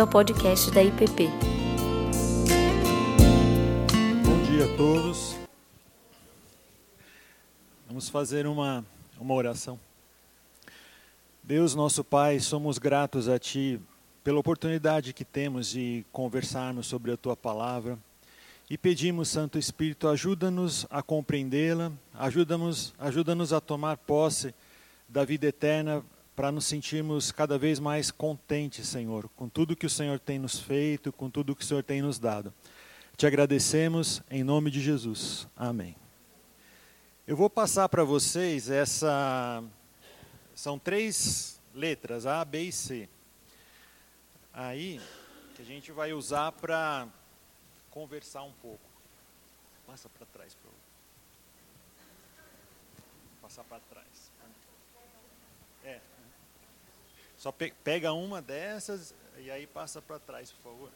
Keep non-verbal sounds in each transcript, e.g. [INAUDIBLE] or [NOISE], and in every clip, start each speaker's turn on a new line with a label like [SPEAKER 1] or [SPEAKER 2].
[SPEAKER 1] bem-vindo ao podcast da IPP.
[SPEAKER 2] Bom dia a todos. Vamos fazer uma, uma oração. Deus, nosso Pai, somos gratos a Ti pela oportunidade que temos de conversarmos sobre a Tua palavra e pedimos, Santo Espírito, ajuda-nos a compreendê-la, ajuda-nos ajuda a tomar posse da vida eterna para nos sentirmos cada vez mais contentes, Senhor, com tudo que o Senhor tem nos feito, com tudo que o Senhor tem nos dado. Te agradecemos em nome de Jesus. Amém. Eu vou passar para vocês essa. São três letras, A, B e C. Aí, que a gente vai usar para conversar um pouco. Passa para trás, por favor. Passar para trás. Só pe pega uma dessas e aí passa para trás, por favor.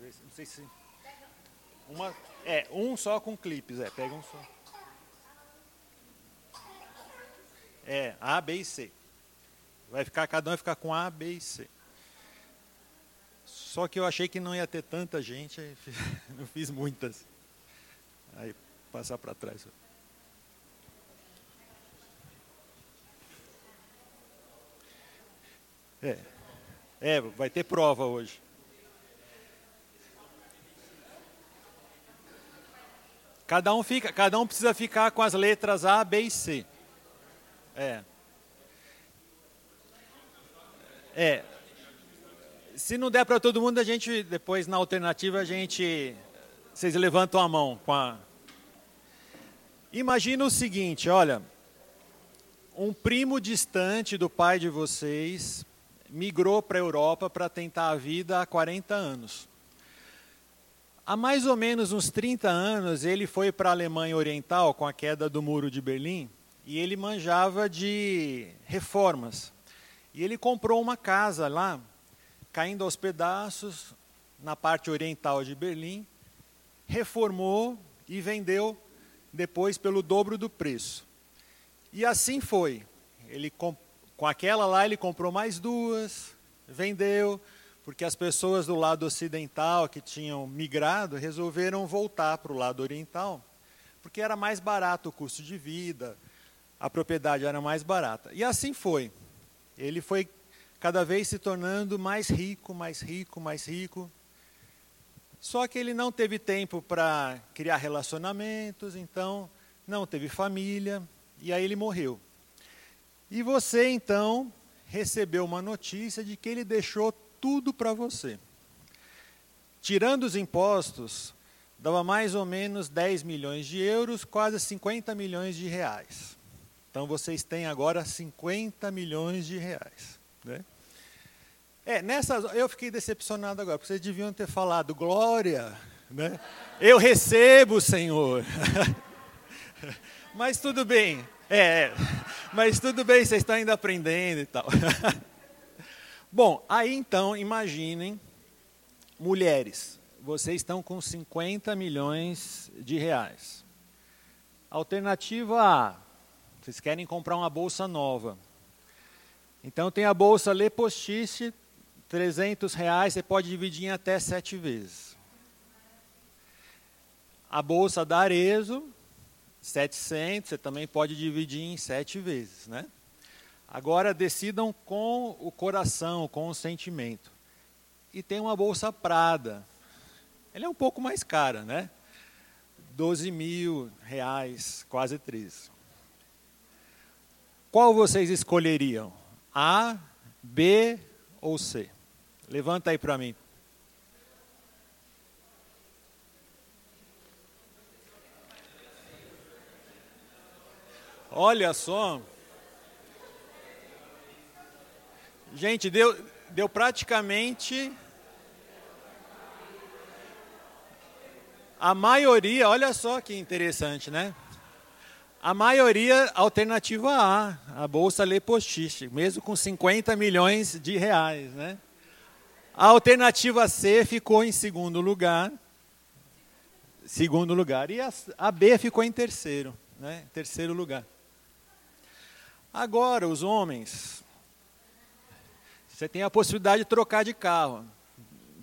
[SPEAKER 2] Não sei se. Uma, é, um só com clipes, é, pega um só. É, A, B e C. Vai ficar, cada um vai ficar com A, B e C. Só que eu achei que não ia ter tanta gente, não [LAUGHS] fiz muitas. Aí passar para trás. É. É, vai ter prova hoje. Cada um fica, cada um precisa ficar com as letras A, B e C. É. É. Se não der para todo mundo, a gente depois na alternativa a gente vocês levantam a mão com a Imagina o seguinte, olha, um primo distante do pai de vocês migrou para a Europa para tentar a vida há 40 anos. Há mais ou menos uns 30 anos, ele foi para a Alemanha Oriental com a queda do Muro de Berlim e ele manjava de reformas. E ele comprou uma casa lá, caindo aos pedaços, na parte oriental de Berlim, reformou e vendeu depois pelo dobro do preço. E assim foi. Ele comprou com aquela lá ele comprou mais duas, vendeu, porque as pessoas do lado ocidental que tinham migrado resolveram voltar para o lado oriental, porque era mais barato o custo de vida, a propriedade era mais barata. E assim foi. Ele foi cada vez se tornando mais rico, mais rico, mais rico. Só que ele não teve tempo para criar relacionamentos, então não teve família, e aí ele morreu. E você então recebeu uma notícia de que ele deixou tudo para você. Tirando os impostos, dava mais ou menos 10 milhões de euros, quase 50 milhões de reais. Então vocês têm agora 50 milhões de reais. Né? É, nessa, eu fiquei decepcionado agora, porque vocês deviam ter falado, glória, né? [LAUGHS] eu recebo, Senhor. [LAUGHS] Mas tudo bem, é, é, mas tudo bem, vocês estão ainda aprendendo e tal. [LAUGHS] Bom, aí então, imaginem, mulheres, vocês estão com 50 milhões de reais. Alternativa A, vocês querem comprar uma bolsa nova. Então tem a bolsa Le Postiche, 300 reais, você pode dividir em até sete vezes. A bolsa da Arezo, 700, você também pode dividir em sete vezes, né? Agora decidam com o coração, com o sentimento. E tem uma bolsa Prada. Ela é um pouco mais cara, né? 12 mil reais, quase 13. Qual vocês escolheriam? A, B ou C? Levanta aí para mim. Olha só. Gente, deu, deu praticamente. A maioria, olha só que interessante, né? A maioria, alternativa A, a Bolsa Le Postiche, mesmo com 50 milhões de reais, né? A alternativa C ficou em segundo lugar, segundo lugar, e a, a B ficou em terceiro, né? Terceiro lugar. Agora, os homens, Você tem a possibilidade de trocar de carro.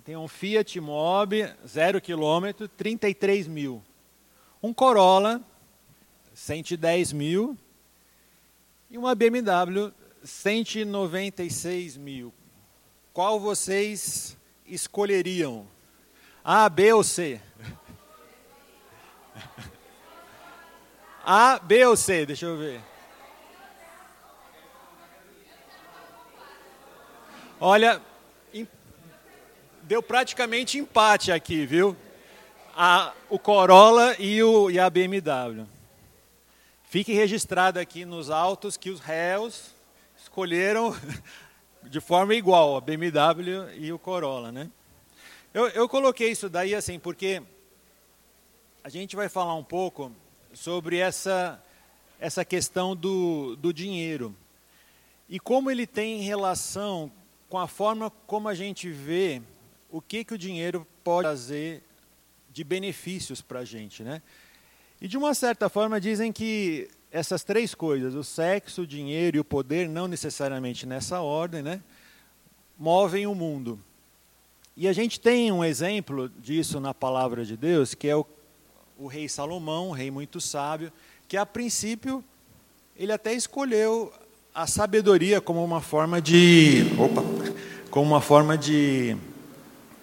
[SPEAKER 2] Tem um Fiat Mobi, zero quilômetro, 33 mil. Um Corolla, 110 mil. E uma BMW, 196 mil. Qual vocês escolheriam? A, B ou C? [LAUGHS] A, B ou C? Deixa eu ver. Olha, deu praticamente empate aqui, viu? A, o Corolla e, o, e a BMW. Fique registrado aqui nos autos que os réus escolheram [LAUGHS] de forma igual a BMW e o Corolla, né? Eu, eu coloquei isso daí assim porque a gente vai falar um pouco sobre essa, essa questão do, do dinheiro e como ele tem relação com a forma como a gente vê o que, que o dinheiro pode trazer de benefícios para a gente. Né? E de uma certa forma dizem que essas três coisas, o sexo, o dinheiro e o poder, não necessariamente nessa ordem, né, movem o mundo. E a gente tem um exemplo disso na palavra de Deus, que é o, o rei Salomão, um rei muito sábio, que a princípio ele até escolheu a sabedoria como uma forma de, opa, como uma forma de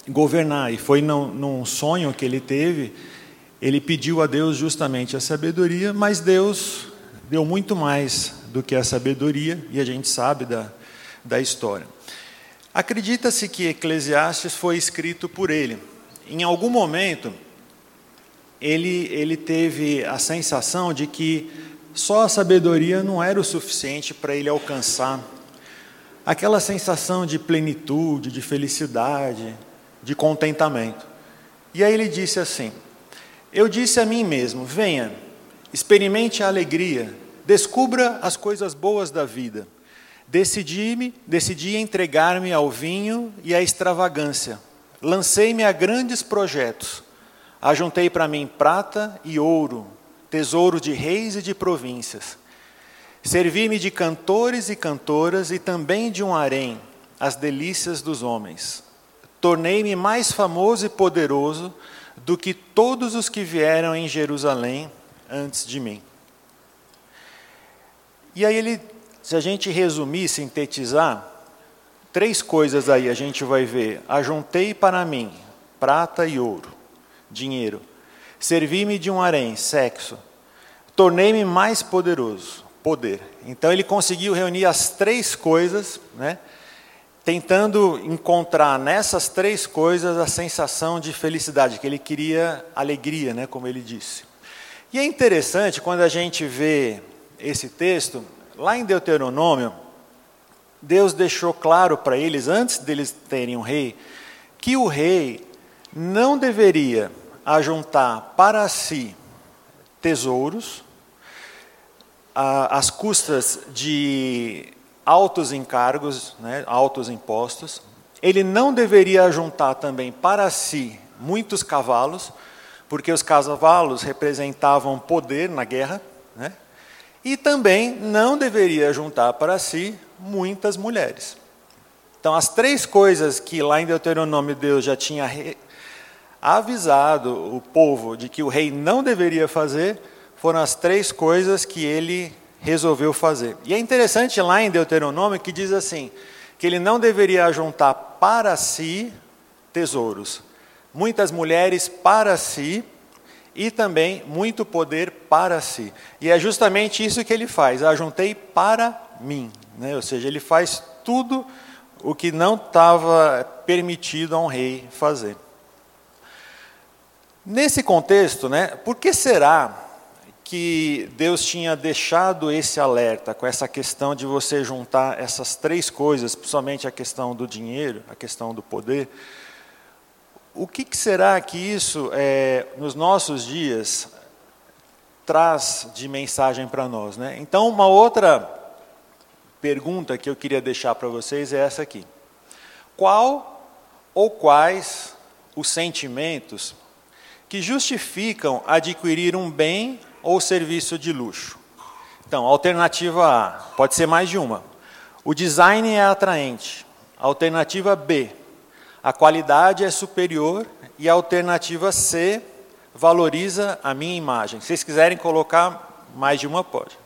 [SPEAKER 2] governar. E foi num, num sonho que ele teve, ele pediu a Deus justamente a sabedoria, mas Deus deu muito mais do que a sabedoria, e a gente sabe da, da história. Acredita-se que Eclesiastes foi escrito por ele. Em algum momento, ele, ele teve a sensação de que só a sabedoria não era o suficiente para ele alcançar aquela sensação de plenitude, de felicidade, de contentamento. E aí ele disse assim: Eu disse a mim mesmo: venha, experimente a alegria, descubra as coisas boas da vida. Decidi-me, decidi entregar-me ao vinho e à extravagância. Lancei-me a grandes projetos. Ajuntei para mim prata e ouro, tesouro de reis e de províncias. Servi-me de cantores e cantoras e também de um harém, as delícias dos homens. Tornei-me mais famoso e poderoso do que todos os que vieram em Jerusalém antes de mim. E aí ele, se a gente resumir, sintetizar, três coisas aí a gente vai ver. Ajuntei para mim prata e ouro, dinheiro. Servi-me de um harém, sexo. Tornei-me mais poderoso, poder. Então ele conseguiu reunir as três coisas, né? tentando encontrar nessas três coisas a sensação de felicidade, que ele queria alegria, né? como ele disse. E é interessante quando a gente vê esse texto, lá em Deuteronômio, Deus deixou claro para eles, antes deles terem um rei, que o rei não deveria ajuntar para si tesouros, às custas de altos encargos, né, altos impostos. Ele não deveria juntar também para si muitos cavalos, porque os cavalos representavam poder na guerra, né? e também não deveria juntar para si muitas mulheres. Então, as três coisas que lá em Deuteronômio Deus já tinha avisado o povo de que o rei não deveria fazer, foram as três coisas que ele resolveu fazer. E é interessante lá em Deuteronômio que diz assim: que ele não deveria juntar para si tesouros, muitas mulheres para si e também muito poder para si. E é justamente isso que ele faz: ajuntei para mim. Né? Ou seja, ele faz tudo o que não estava permitido a um rei fazer. Nesse contexto, né, por que será que Deus tinha deixado esse alerta com essa questão de você juntar essas três coisas, principalmente a questão do dinheiro, a questão do poder. O que, que será que isso, é, nos nossos dias, traz de mensagem para nós? Né? Então, uma outra pergunta que eu queria deixar para vocês é essa aqui: Qual ou quais os sentimentos que justificam adquirir um bem ou serviço de luxo? Então, alternativa A, pode ser mais de uma. O design é atraente, Alternativa B, a qualidade é superior e a alternativa C valoriza a minha imagem. Se vocês quiserem colocar mais de uma, pode.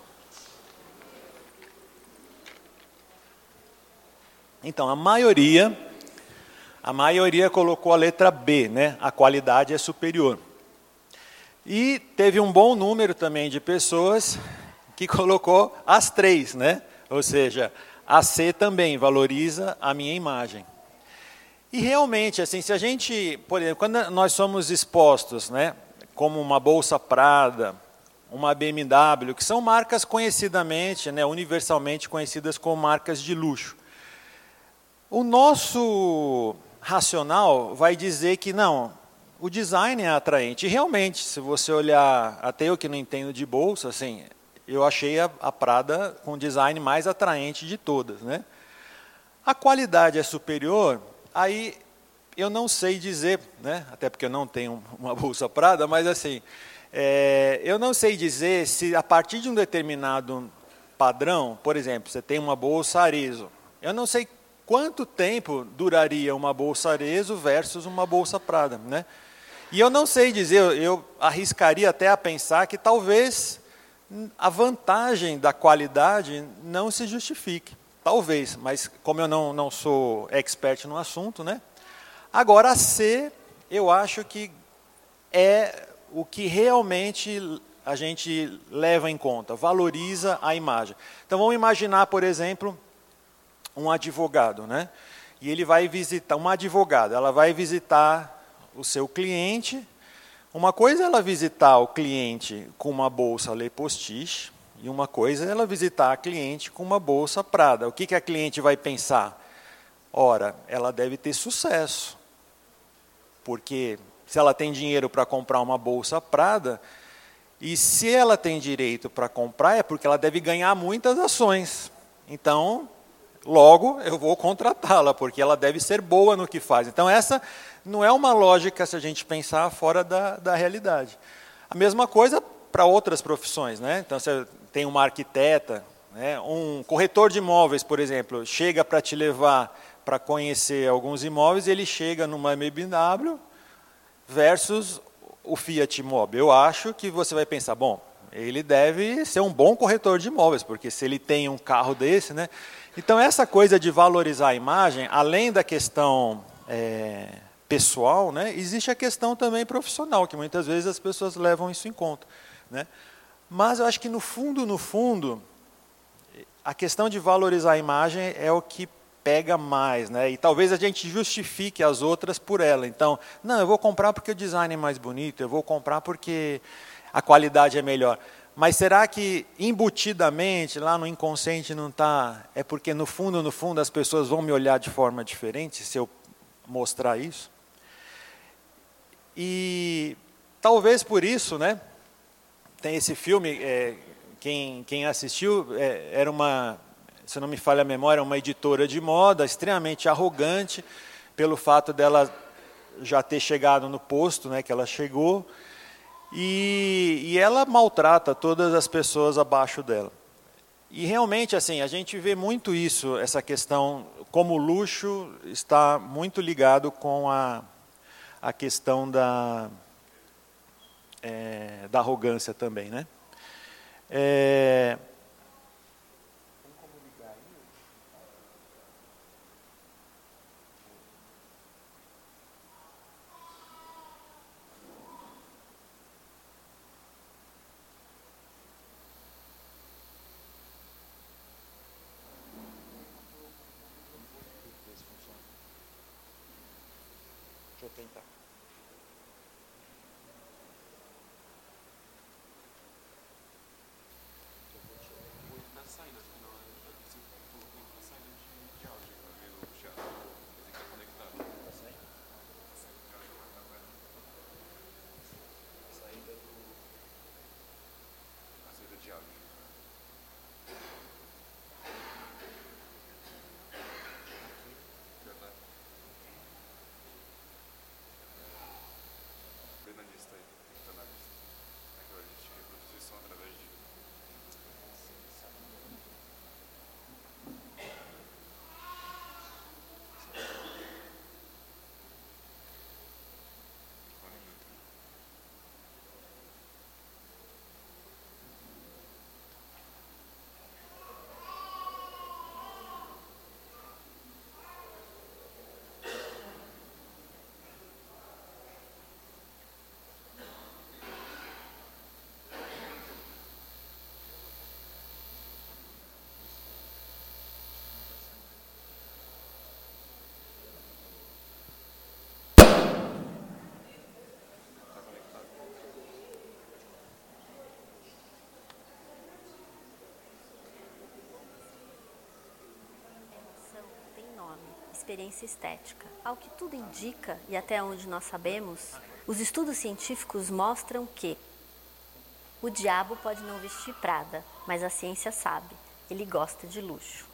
[SPEAKER 2] Então, a maioria, a maioria colocou a letra B, né? A qualidade é superior. E teve um bom número também de pessoas que colocou as três, né? Ou seja, a C também valoriza a minha imagem. E realmente, assim, se a gente, por exemplo, quando nós somos expostos, né, como uma bolsa Prada, uma BMW, que são marcas conhecidamente, né, universalmente conhecidas como marcas de luxo. O nosso racional vai dizer que não, o design é atraente. E realmente, se você olhar, até eu que não entendo de bolsa, assim, eu achei a, a Prada com o design mais atraente de todas, né? A qualidade é superior, aí eu não sei dizer, né? Até porque eu não tenho [LAUGHS] uma bolsa Prada, mas assim, é, eu não sei dizer se a partir de um determinado padrão, por exemplo, você tem uma bolsa Arezzo, eu não sei quanto tempo duraria uma bolsa Arezzo versus uma bolsa Prada, né? E eu não sei dizer, eu arriscaria até a pensar que talvez a vantagem da qualidade não se justifique. Talvez, mas como eu não, não sou expert no assunto, né? Agora, a C, eu acho que é o que realmente a gente leva em conta, valoriza a imagem. Então, vamos imaginar, por exemplo, um advogado, né? E ele vai visitar, uma advogada, ela vai visitar o seu cliente. Uma coisa é ela visitar o cliente com uma bolsa Le Postiche, e uma coisa é ela visitar a cliente com uma bolsa Prada. O que, que a cliente vai pensar? Ora, ela deve ter sucesso. Porque se ela tem dinheiro para comprar uma bolsa Prada, e se ela tem direito para comprar, é porque ela deve ganhar muitas ações. Então, Logo, eu vou contratá-la, porque ela deve ser boa no que faz. Então, essa não é uma lógica se a gente pensar fora da, da realidade. A mesma coisa para outras profissões. Né? Então, você tem uma arquiteta, né? um corretor de imóveis, por exemplo, chega para te levar para conhecer alguns imóveis, ele chega numa BMW versus o Fiat Mobi. Eu acho que você vai pensar, bom, ele deve ser um bom corretor de imóveis, porque se ele tem um carro desse, né? Então, essa coisa de valorizar a imagem, além da questão é, pessoal, né, existe a questão também profissional, que muitas vezes as pessoas levam isso em conta. Né? Mas eu acho que, no fundo, no fundo, a questão de valorizar a imagem é o que pega mais, né? E talvez a gente justifique as outras por ela. Então, não, eu vou comprar porque o design é mais bonito, eu vou comprar porque a qualidade é melhor. Mas será que embutidamente, lá no inconsciente não está? É porque no fundo, no fundo, as pessoas vão me olhar de forma diferente se eu mostrar isso? E talvez por isso, né? Tem esse filme, é, quem, quem assistiu, é, era uma, se não me falha a memória, uma editora de moda extremamente arrogante, pelo fato dela já ter chegado no posto né, que ela chegou e, e ela maltrata todas as pessoas abaixo dela. E realmente, assim, a gente vê muito isso, essa questão, como o luxo está muito ligado com a, a questão da, é, da arrogância também, né? É,
[SPEAKER 1] experiência estética. Ao que tudo indica, e até onde nós sabemos, os estudos científicos mostram que o diabo pode não vestir Prada, mas a ciência sabe, ele gosta de luxo.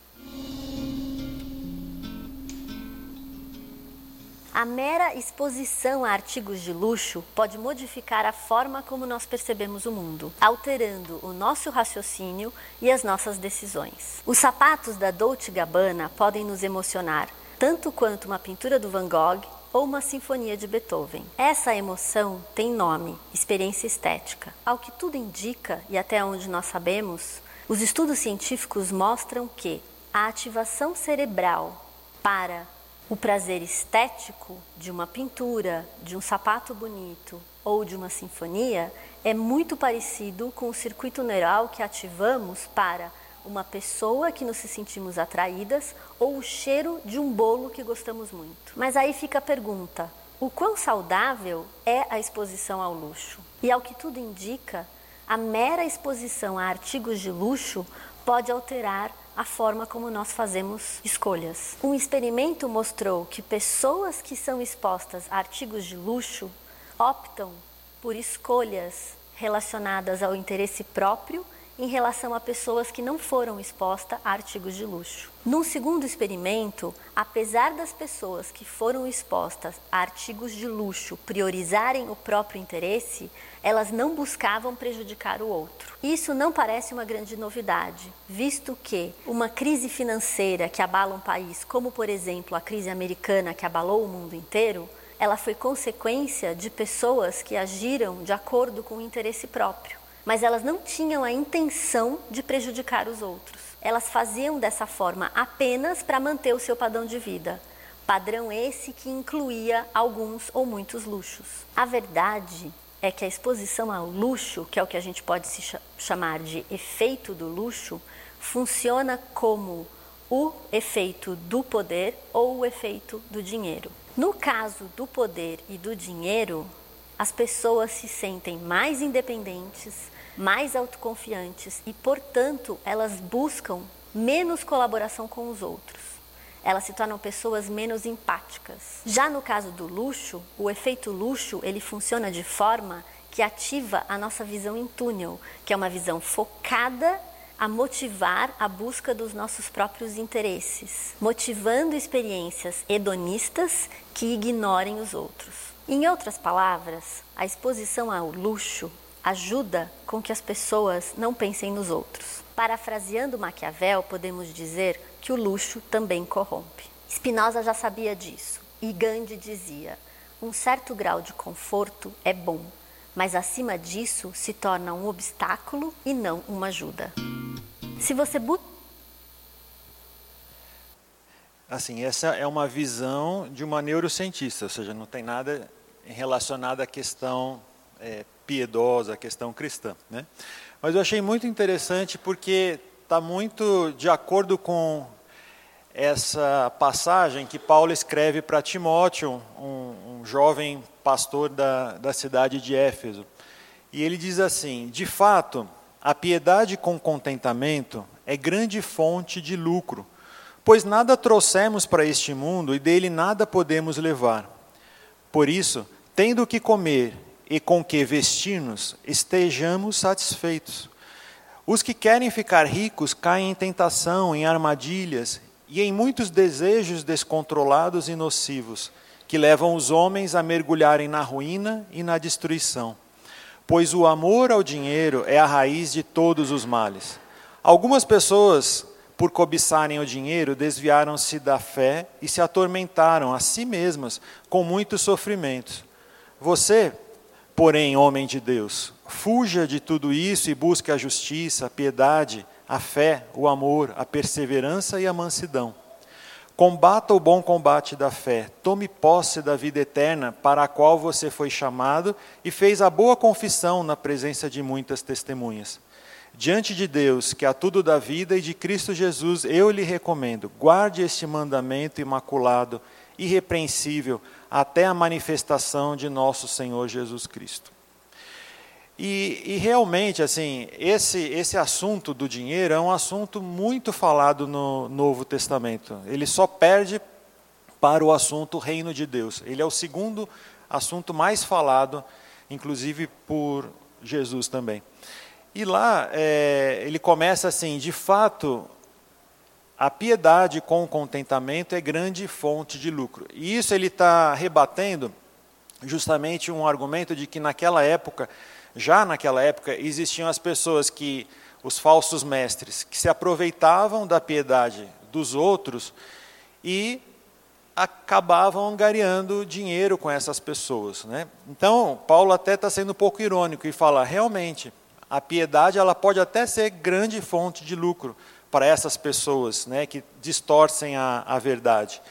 [SPEAKER 1] A mera exposição a artigos de luxo pode modificar a forma como nós percebemos o mundo, alterando o nosso raciocínio e as nossas decisões. Os sapatos da Dolce Gabbana podem nos emocionar, tanto quanto uma pintura do Van Gogh ou uma sinfonia de Beethoven. Essa emoção tem nome, experiência estética. Ao que tudo indica, e até onde nós sabemos, os estudos científicos mostram que a ativação cerebral para o prazer estético de uma pintura, de um sapato bonito ou de uma sinfonia é muito parecido com o circuito neural que ativamos para uma pessoa que nos sentimos atraídas ou o cheiro de um bolo que gostamos muito. Mas aí fica a pergunta: o quão saudável é a exposição ao luxo? E ao que tudo indica, a mera exposição a artigos de luxo pode alterar a forma como nós fazemos escolhas. Um experimento mostrou que pessoas que são expostas a artigos de luxo optam por escolhas relacionadas ao interesse próprio em relação a pessoas que não foram expostas a artigos de luxo. Num segundo experimento, apesar das pessoas que foram expostas a artigos de luxo priorizarem o próprio interesse, elas não buscavam prejudicar o outro. Isso não parece uma grande novidade, visto que uma crise financeira que abala um país, como por exemplo a crise americana que abalou o mundo inteiro, ela foi consequência de pessoas que agiram de acordo com o interesse próprio mas elas não tinham a intenção de prejudicar os outros. Elas faziam dessa forma apenas para manter o seu padrão de vida. Padrão esse que incluía alguns ou muitos luxos. A verdade é que a exposição ao luxo, que é o que a gente pode se chamar de efeito do luxo, funciona como o efeito do poder ou o efeito do dinheiro. No caso do poder e do dinheiro, as pessoas se sentem mais independentes, mais autoconfiantes e, portanto, elas buscam menos colaboração com os outros. Elas se tornam pessoas menos empáticas. Já no caso do luxo, o efeito luxo, ele funciona de forma que ativa a nossa visão em túnel, que é uma visão focada a motivar a busca dos nossos próprios interesses, motivando experiências hedonistas que ignorem os outros. Em outras palavras, a exposição ao luxo ajuda com que as pessoas não pensem nos outros. Parafraseando Maquiavel, podemos dizer que o luxo também corrompe. Spinoza já sabia disso e Gandhi dizia: um certo grau de conforto é bom, mas acima disso se torna um obstáculo e não uma ajuda. Se você
[SPEAKER 2] Assim, essa é uma visão de uma neurocientista, ou seja, não tem nada relacionada à questão é, piedosa, à questão cristã. Né? Mas eu achei muito interessante porque está muito de acordo com essa passagem que Paulo escreve para Timóteo, um, um jovem pastor da, da cidade de Éfeso. E ele diz assim: De fato, a piedade com contentamento é grande fonte de lucro, pois nada trouxemos para este mundo e dele nada podemos levar. Por isso, tendo o que comer e com que vestir-nos, estejamos satisfeitos. Os que querem ficar ricos caem em tentação, em armadilhas e em muitos desejos descontrolados e nocivos, que levam os homens a mergulharem na ruína e na destruição. Pois o amor ao dinheiro é a raiz de todos os males. Algumas pessoas, por cobiçarem o dinheiro, desviaram-se da fé e se atormentaram a si mesmas com muitos sofrimentos. Você, porém, homem de Deus, fuja de tudo isso e busque a justiça, a piedade, a fé, o amor, a perseverança e a mansidão. Combata o bom combate da fé, tome posse da vida eterna para a qual você foi chamado e fez a boa confissão na presença de muitas testemunhas. Diante de Deus, que a tudo da vida, e de Cristo Jesus, eu lhe recomendo: guarde este mandamento imaculado, irrepreensível, até a manifestação de nosso Senhor Jesus Cristo. E, e, realmente, assim, esse, esse assunto do dinheiro é um assunto muito falado no Novo Testamento. Ele só perde para o assunto reino de Deus. Ele é o segundo assunto mais falado, inclusive por Jesus também. E lá é, ele começa assim: de fato, a piedade com o contentamento é grande fonte de lucro. E isso ele está rebatendo justamente um argumento de que naquela época, já naquela época, existiam as pessoas que, os falsos mestres, que se aproveitavam da piedade dos outros e acabavam angariando dinheiro com essas pessoas. Né? Então, Paulo até está sendo um pouco irônico e fala, realmente, a piedade ela pode até ser grande fonte de lucro, para essas pessoas né, que distorcem a, a verdade.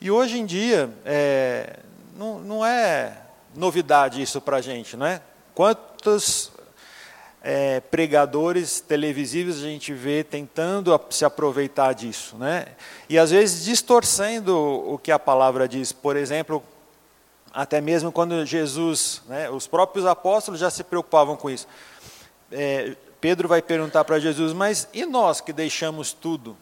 [SPEAKER 2] E hoje em dia, é, não, não é novidade isso para a gente, não é? Quantos é, pregadores televisivos a gente vê tentando se aproveitar disso, né? E às vezes distorcendo o que a palavra diz. Por exemplo, até mesmo quando Jesus, né, os próprios apóstolos já se preocupavam com isso. É, Pedro vai perguntar para Jesus, mas e nós que deixamos tudo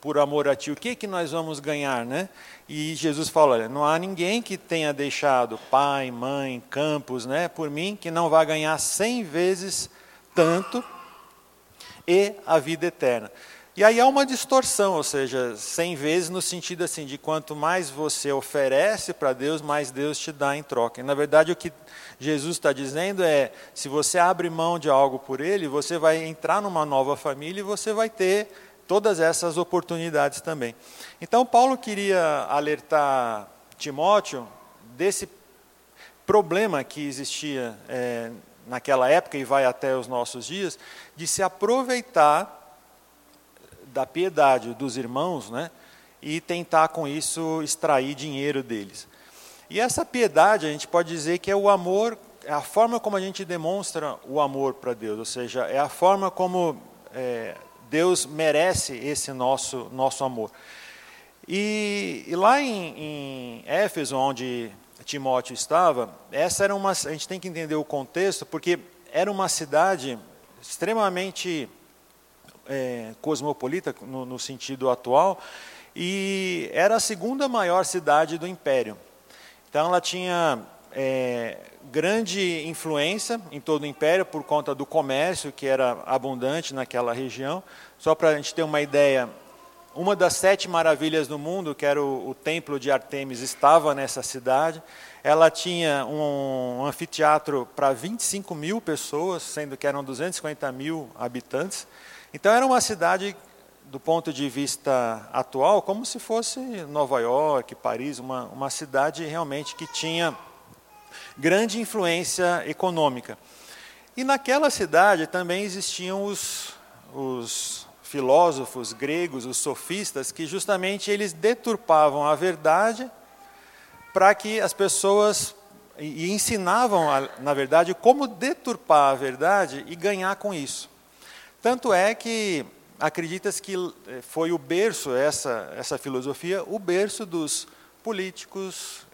[SPEAKER 2] por amor a ti, o que, que nós vamos ganhar, né? E Jesus fala, olha, não há ninguém que tenha deixado pai, mãe, campos, né, por mim, que não vá ganhar cem vezes tanto e a vida eterna. E aí há uma distorção, ou seja, cem vezes no sentido assim de quanto mais você oferece para Deus, mais Deus te dá em troca. E, na verdade, o que Jesus está dizendo é: se você abre mão de algo por Ele, você vai entrar numa nova família e você vai ter todas essas oportunidades também. Então, Paulo queria alertar Timóteo desse problema que existia é, naquela época e vai até os nossos dias, de se aproveitar da piedade dos irmãos, né? E tentar com isso extrair dinheiro deles. E essa piedade, a gente pode dizer que é o amor, é a forma como a gente demonstra o amor para Deus, ou seja, é a forma como é, Deus merece esse nosso, nosso amor. E, e lá em, em Éfeso, onde Timóteo estava, essa era uma, a gente tem que entender o contexto, porque era uma cidade extremamente é, cosmopolita no, no sentido atual, e era a segunda maior cidade do império. Então ela tinha é, grande influência em todo o império por conta do comércio que era abundante naquela região. Só para a gente ter uma ideia, uma das sete maravilhas do mundo, que era o, o templo de Artemis, estava nessa cidade. Ela tinha um, um anfiteatro para 25 mil pessoas, sendo que eram 250 mil habitantes. Então era uma cidade, do ponto de vista atual, como se fosse Nova York, Paris, uma, uma cidade realmente que tinha grande influência econômica. E naquela cidade também existiam os, os filósofos gregos, os sofistas, que justamente eles deturpavam a verdade para que as pessoas e ensinavam, na verdade, como deturpar a verdade e ganhar com isso. Tanto é que acredita-se que eh, foi o berço, essa, essa filosofia, o berço dos políticos,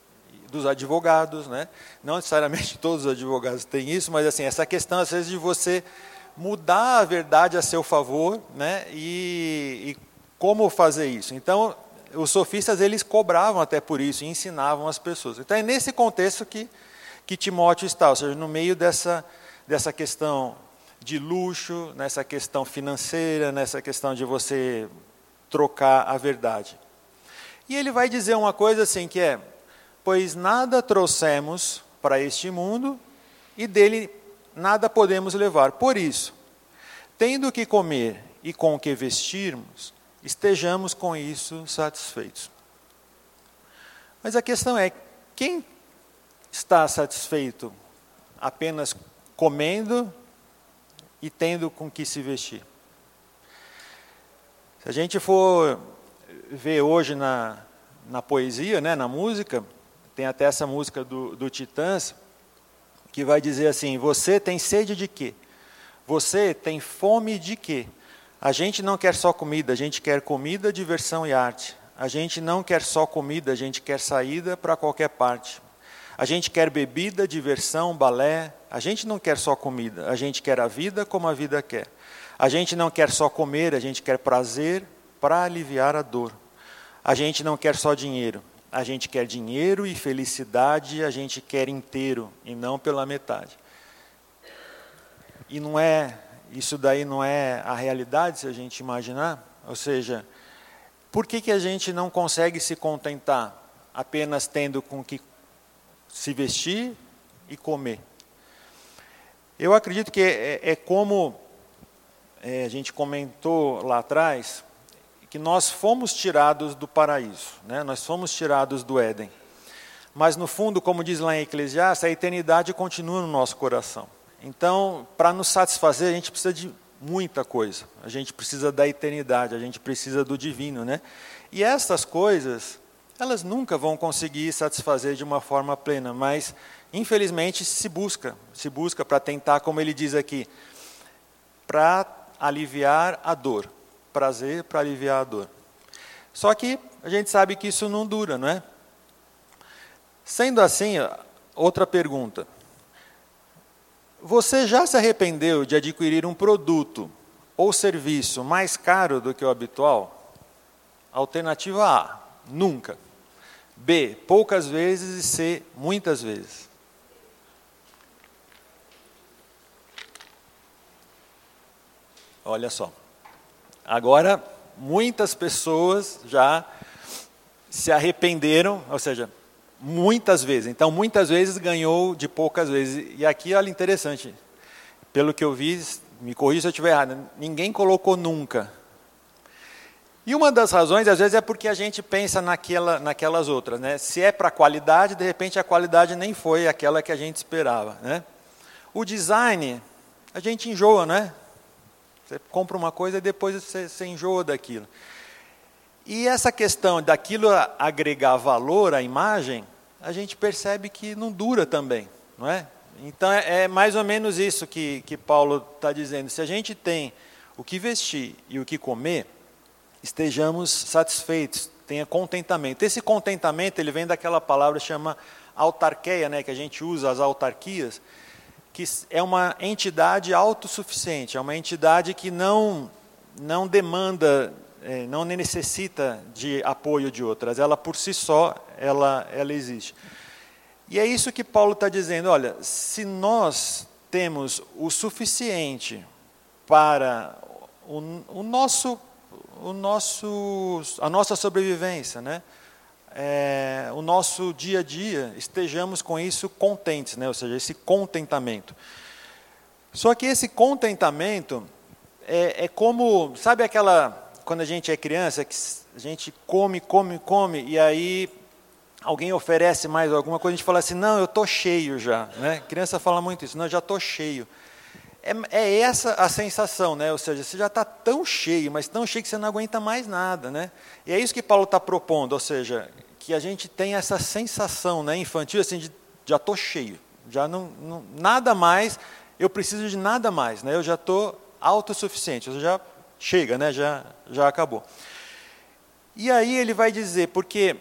[SPEAKER 2] dos advogados. Né? Não necessariamente [LAUGHS] todos os advogados têm isso, mas assim, essa questão, às vezes, de você mudar a verdade a seu favor né? e, e como fazer isso. Então, os sofistas eles cobravam até por isso e ensinavam as pessoas. Então, é nesse contexto que, que Timóteo está, ou seja, no meio dessa, dessa questão de luxo, nessa questão financeira, nessa questão de você trocar a verdade. E ele vai dizer uma coisa assim que é: pois nada trouxemos para este mundo e dele nada podemos levar. Por isso, tendo que comer e com o que vestirmos, estejamos com isso satisfeitos. Mas a questão é: quem está satisfeito apenas comendo e tendo com que se vestir. Se a gente for ver hoje na, na poesia, né, na música, tem até essa música do, do Titãs, que vai dizer assim: Você tem sede de quê? Você tem fome de quê? A gente não quer só comida, a gente quer comida, diversão e arte. A gente não quer só comida, a gente quer saída para qualquer parte. A gente quer bebida, diversão, balé. A gente não quer só comida, a gente quer a vida como a vida quer. A gente não quer só comer, a gente quer prazer para aliviar a dor. A gente não quer só dinheiro, a gente quer dinheiro e felicidade a gente quer inteiro e não pela metade. E não é, isso daí não é a realidade se a gente imaginar, ou seja, por que, que a gente não consegue se contentar apenas tendo com que se vestir e comer? Eu acredito que é, é como é, a gente comentou lá atrás, que nós fomos tirados do paraíso, né? nós fomos tirados do Éden. Mas, no fundo, como diz lá em Eclesiastes, a eternidade continua no nosso coração. Então, para nos satisfazer, a gente precisa de muita coisa. A gente precisa da eternidade, a gente precisa do divino. Né? E essas coisas, elas nunca vão conseguir satisfazer de uma forma plena, mas, infelizmente, se busca. Se busca para tentar, como ele diz aqui, para aliviar a dor prazer para aliviar a dor. Só que a gente sabe que isso não dura, não é? Sendo assim, outra pergunta. Você já se arrependeu de adquirir um produto ou serviço mais caro do que o habitual? Alternativa A: nunca. B: poucas vezes e C: muitas vezes. Olha só. Agora, muitas pessoas já se arrependeram, ou seja, muitas vezes. Então, muitas vezes ganhou de poucas vezes. E aqui, olha, interessante. Pelo que eu vi, me corrija se eu estiver errado, ninguém colocou nunca. E uma das razões, às vezes, é porque a gente pensa naquela, naquelas outras. Né? Se é para qualidade, de repente a qualidade nem foi aquela que a gente esperava. Né? O design, a gente enjoa, né? Você compra uma coisa e depois você, você enjoa daquilo. E essa questão daquilo agregar valor à imagem, a gente percebe que não dura também, não é? Então é, é mais ou menos isso que, que Paulo está dizendo. Se a gente tem o que vestir e o que comer, estejamos satisfeitos, tenha contentamento. Esse contentamento ele vem daquela palavra chama autarqueia, né, que a gente usa as autarquias, que é uma entidade autossuficiente, é uma entidade que não, não demanda, é, não necessita de apoio de outras, ela por si só, ela, ela existe. E é isso que Paulo está dizendo, olha, se nós temos o suficiente para o, o nosso, o nosso, a nossa sobrevivência, né? é, o nosso dia a dia estejamos com isso contentes, né? ou seja, esse contentamento. Só que esse contentamento é, é como, sabe aquela, quando a gente é criança, que a gente come, come, come, e aí alguém oferece mais alguma coisa, a gente fala assim, não, eu estou cheio já. Né? Criança fala muito isso, não, eu já estou cheio. É, é, essa a sensação, né? ou seja, você já está tão cheio, mas tão cheio que você não aguenta mais nada. Né? E é isso que Paulo está propondo, ou seja, que a gente tem essa sensação né, infantil, assim, de já estou cheio, já não, não, nada mais, eu preciso de nada mais, né, eu já estou autossuficiente, já chega, né, já, já acabou. E aí ele vai dizer, porque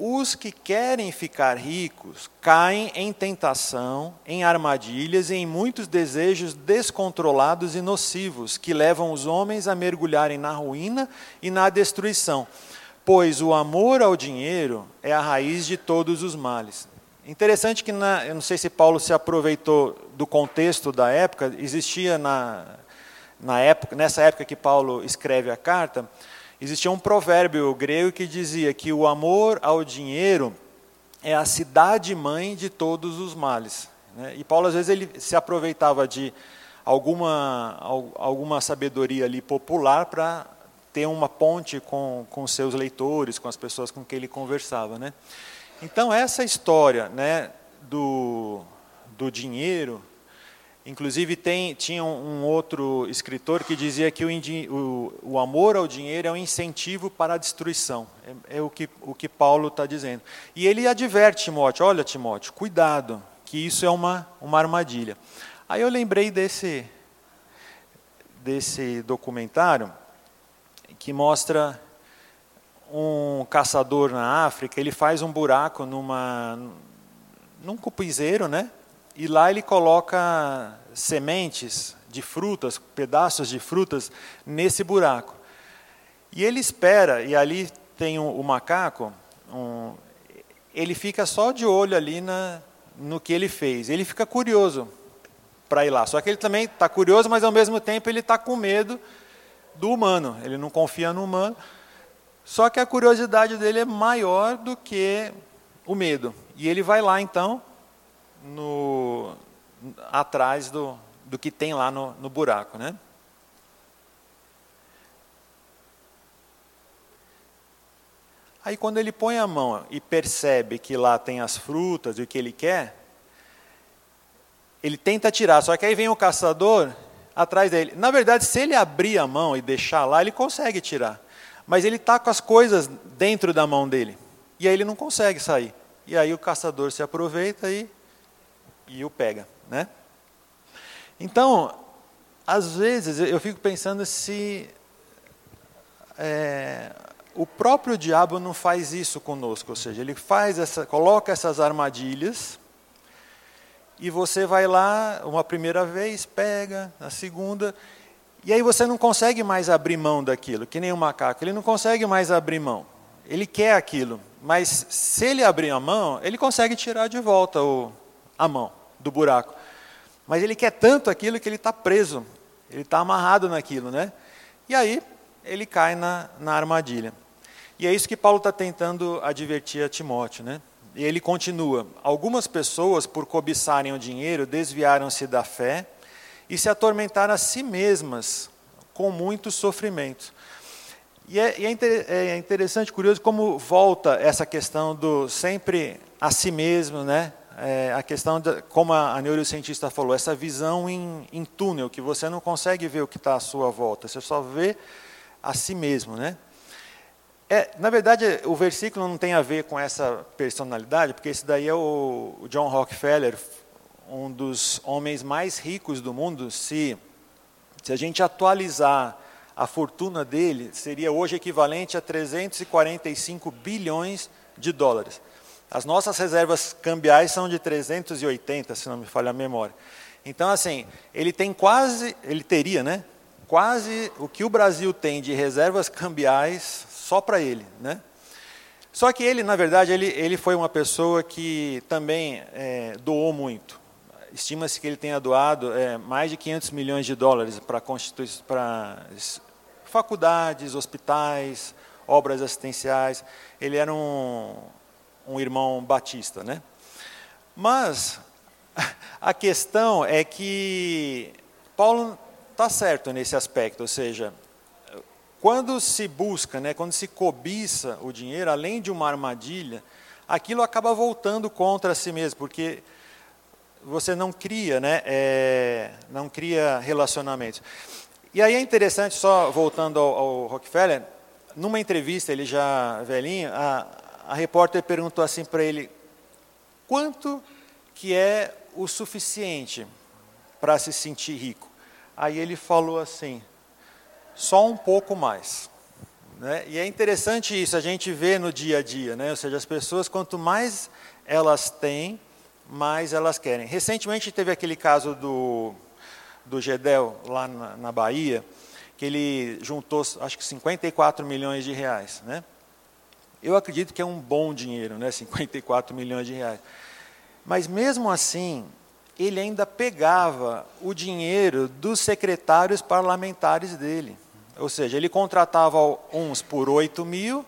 [SPEAKER 2] os que querem ficar ricos caem em tentação, em armadilhas e em muitos desejos descontrolados e nocivos, que levam os homens a mergulharem na ruína e na destruição pois o amor ao dinheiro é a raiz de todos os males. Interessante que, na, eu não sei se Paulo se aproveitou do contexto da época, existia na, na época, nessa época que Paulo escreve a carta, existia um provérbio grego que dizia que o amor ao dinheiro é a cidade mãe de todos os males. Né? E Paulo às vezes ele se aproveitava de alguma alguma sabedoria ali popular para ter uma ponte com, com seus leitores, com as pessoas com quem ele conversava. Né? Então, essa história né, do, do dinheiro, inclusive tem, tinha um outro escritor que dizia que o, o, o amor ao dinheiro é um incentivo para a destruição. É, é o, que, o que Paulo está dizendo. E ele adverte Timóteo, olha Timóteo, cuidado, que isso é uma, uma armadilha. Aí eu lembrei desse, desse documentário, que mostra um caçador na África, ele faz um buraco numa num cupizeiro, né? E lá ele coloca sementes de frutas, pedaços de frutas nesse buraco. E ele espera, e ali tem o, o macaco, um, ele fica só de olho ali na, no que ele fez. Ele fica curioso para ir lá. Só que ele também está curioso, mas ao mesmo tempo ele está com medo do humano. Ele não confia no humano. Só que a curiosidade dele é maior do que o medo. E ele vai lá então, no, atrás do, do que tem lá no, no buraco, né? Aí quando ele põe a mão e percebe que lá tem as frutas e o que ele quer, ele tenta tirar, só que aí vem o caçador atrás dele. Na verdade, se ele abrir a mão e deixar lá, ele consegue tirar. Mas ele está com as coisas dentro da mão dele. E aí ele não consegue sair. E aí o caçador se aproveita e, e o pega. Né? Então, às vezes, eu fico pensando se é, o próprio diabo não faz isso conosco, ou seja, ele faz essa, coloca essas armadilhas e você vai lá uma primeira vez, pega, a segunda, e aí você não consegue mais abrir mão daquilo, que nem o macaco, ele não consegue mais abrir mão. Ele quer aquilo, mas se ele abrir a mão, ele consegue tirar de volta o, a mão do buraco. Mas ele quer tanto aquilo que ele está preso, ele está amarrado naquilo, né? E aí ele cai na, na armadilha. E é isso que Paulo está tentando advertir a Timóteo, né? E ele continua: Algumas pessoas, por cobiçarem o dinheiro, desviaram-se da fé e se atormentaram a si mesmas com muitos sofrimentos. E é, é, é interessante, curioso, como volta essa questão do sempre a si mesmo, né? É, a questão, de, como a, neurocientista falou, essa visão em, em túnel, que você não consegue ver o que está à sua volta, você só vê a si mesmo, né? É, na verdade, o versículo não tem a ver com essa personalidade, porque esse daí é o, o John Rockefeller, um dos homens mais ricos do mundo. Se, se a gente atualizar a fortuna dele, seria hoje equivalente a 345 bilhões de dólares. As nossas reservas cambiais são de 380, se não me falha a memória. Então, assim, ele tem quase, ele teria, né? Quase o que o Brasil tem de reservas cambiais só para ele, né? Só que ele, na verdade, ele, ele foi uma pessoa que também é, doou muito. Estima-se que ele tenha doado é, mais de 500 milhões de dólares para faculdades, hospitais, obras assistenciais. Ele era um, um irmão batista, né? Mas [LAUGHS] a questão é que Paulo está certo nesse aspecto, ou seja, quando se busca, né, quando se cobiça o dinheiro, além de uma armadilha, aquilo acaba voltando contra si mesmo, porque você não cria, né, é, não cria relacionamentos. E aí é interessante, só voltando ao, ao Rockefeller, numa entrevista, ele já velhinho, a, a repórter perguntou assim para ele, quanto que é o suficiente para se sentir rico? Aí ele falou assim, só um pouco mais. Né? E é interessante isso, a gente vê no dia a dia, né? ou seja, as pessoas, quanto mais elas têm, mais elas querem. Recentemente teve aquele caso do, do Gedel, lá na, na Bahia, que ele juntou, acho que 54 milhões de reais. Né? Eu acredito que é um bom dinheiro, né? [LAUGHS] 54 milhões de reais. Mas mesmo assim, ele ainda pegava o dinheiro dos secretários parlamentares dele. Ou seja, ele contratava uns por 8 mil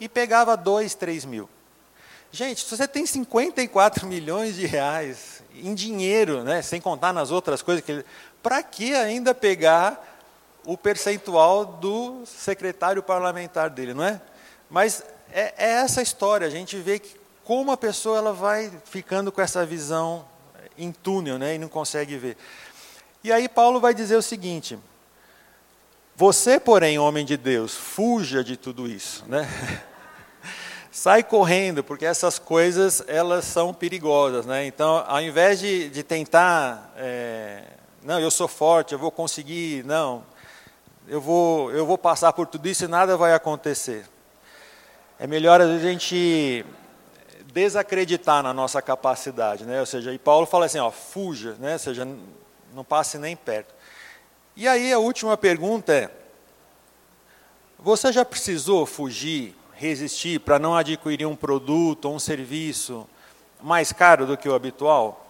[SPEAKER 2] e pegava 2, 3 mil. Gente, se você tem 54 [LAUGHS] milhões de reais em dinheiro, né, sem contar nas outras coisas, que para que ainda pegar o percentual do secretário parlamentar dele, não é? Mas é, é essa história, a gente vê que como a pessoa ela vai ficando com essa visão em túnel né, e não consegue ver. E aí Paulo vai dizer o seguinte: você, porém, homem de Deus, fuja de tudo isso, né? [LAUGHS] Sai correndo, porque essas coisas elas são perigosas, né? Então, ao invés de, de tentar, é, não, eu sou forte, eu vou conseguir, não, eu vou, eu vou passar por tudo isso e nada vai acontecer. É melhor a gente desacreditar na nossa capacidade, né? Ou seja, e Paulo fala assim, ó, fuja, né? Ou seja, não passe nem perto. E aí a última pergunta é: você já precisou fugir resistir para não adquirir um produto ou um serviço mais caro do que o habitual?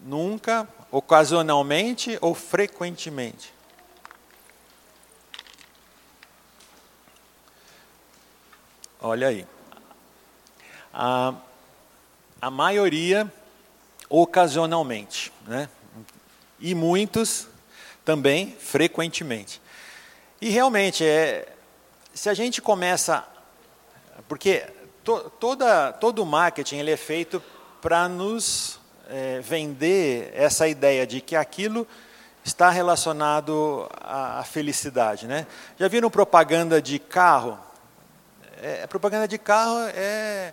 [SPEAKER 2] Nunca, ocasionalmente ou frequentemente. Olha aí. A, a maioria, ocasionalmente, né? e muitos também frequentemente. E realmente, é, se a gente começa. Porque to, toda, todo o marketing ele é feito para nos é, vender essa ideia de que aquilo está relacionado à, à felicidade. Né? Já viram propaganda de carro? É, propaganda de carro é